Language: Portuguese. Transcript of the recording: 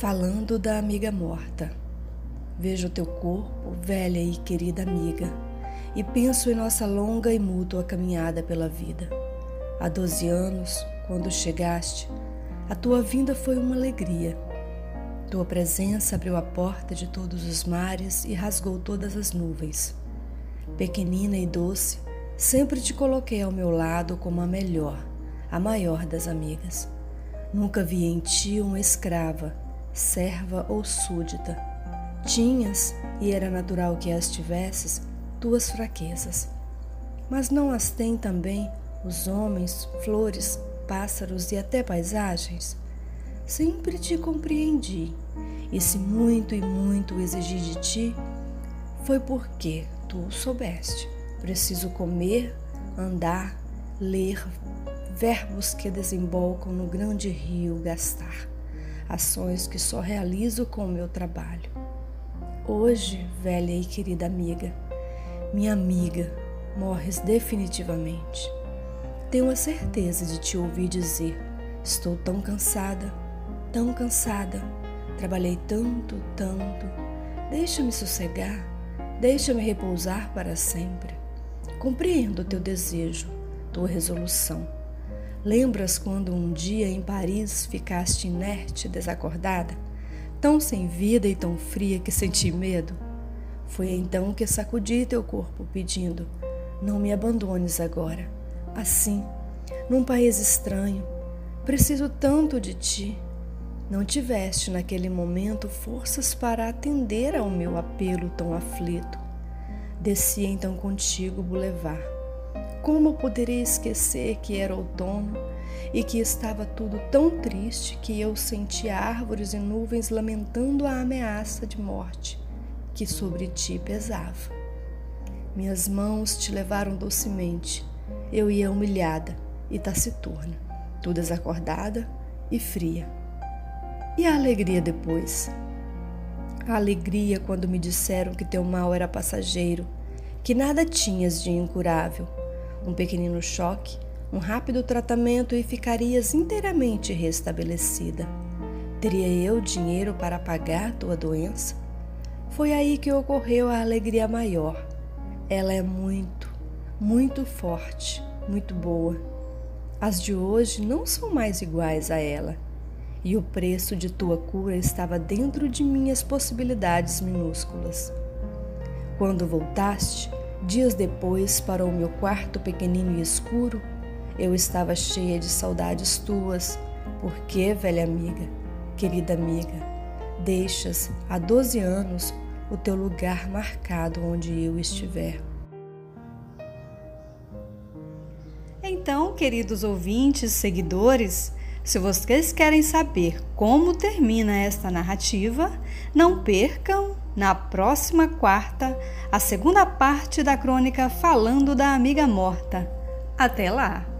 Falando da amiga morta. Vejo teu corpo, velha e querida amiga, e penso em nossa longa e mútua caminhada pela vida. Há doze anos, quando chegaste, a tua vinda foi uma alegria. Tua presença abriu a porta de todos os mares e rasgou todas as nuvens. Pequenina e doce, sempre te coloquei ao meu lado como a melhor, a maior das amigas. Nunca vi em ti uma escrava serva ou súdita. Tinhas, e era natural que as tivesses, tuas fraquezas. Mas não as têm também os homens, flores, pássaros e até paisagens? Sempre te compreendi, e se muito e muito exigi de ti, foi porque tu soubeste. Preciso comer, andar, ler, verbos que desembolcam no grande rio gastar ações que só realizo com o meu trabalho. Hoje, velha e querida amiga, minha amiga, morres definitivamente. Tenho a certeza de te ouvir dizer: Estou tão cansada, tão cansada, trabalhei tanto, tanto. Deixa-me sossegar, deixa-me repousar para sempre. Compreendo o teu desejo, tua resolução Lembras quando um dia em Paris ficaste inerte, desacordada, tão sem vida e tão fria que senti medo? Foi então que sacudi teu corpo, pedindo: Não me abandones agora. Assim, num país estranho, preciso tanto de ti. Não tiveste naquele momento forças para atender ao meu apelo tão aflito. Desci então contigo o boulevard como poderia esquecer que era outono e que estava tudo tão triste que eu sentia árvores e nuvens lamentando a ameaça de morte que sobre ti pesava? Minhas mãos te levaram docemente, eu ia humilhada e taciturna, tu desacordada e fria. E a alegria depois? A alegria quando me disseram que teu mal era passageiro, que nada tinhas de incurável um pequenino choque, um rápido tratamento e ficarias inteiramente restabelecida. Teria eu dinheiro para pagar tua doença? Foi aí que ocorreu a alegria maior. Ela é muito, muito forte, muito boa. As de hoje não são mais iguais a ela. E o preço de tua cura estava dentro de minhas possibilidades minúsculas. Quando voltaste, Dias depois, para o meu quarto pequenino e escuro, eu estava cheia de saudades tuas. Porque, velha amiga, querida amiga, deixas há doze anos o teu lugar marcado onde eu estiver. Então, queridos ouvintes, seguidores, se vocês querem saber como termina esta narrativa, não percam na próxima quarta a segunda parte da crônica falando da amiga morta. Até lá!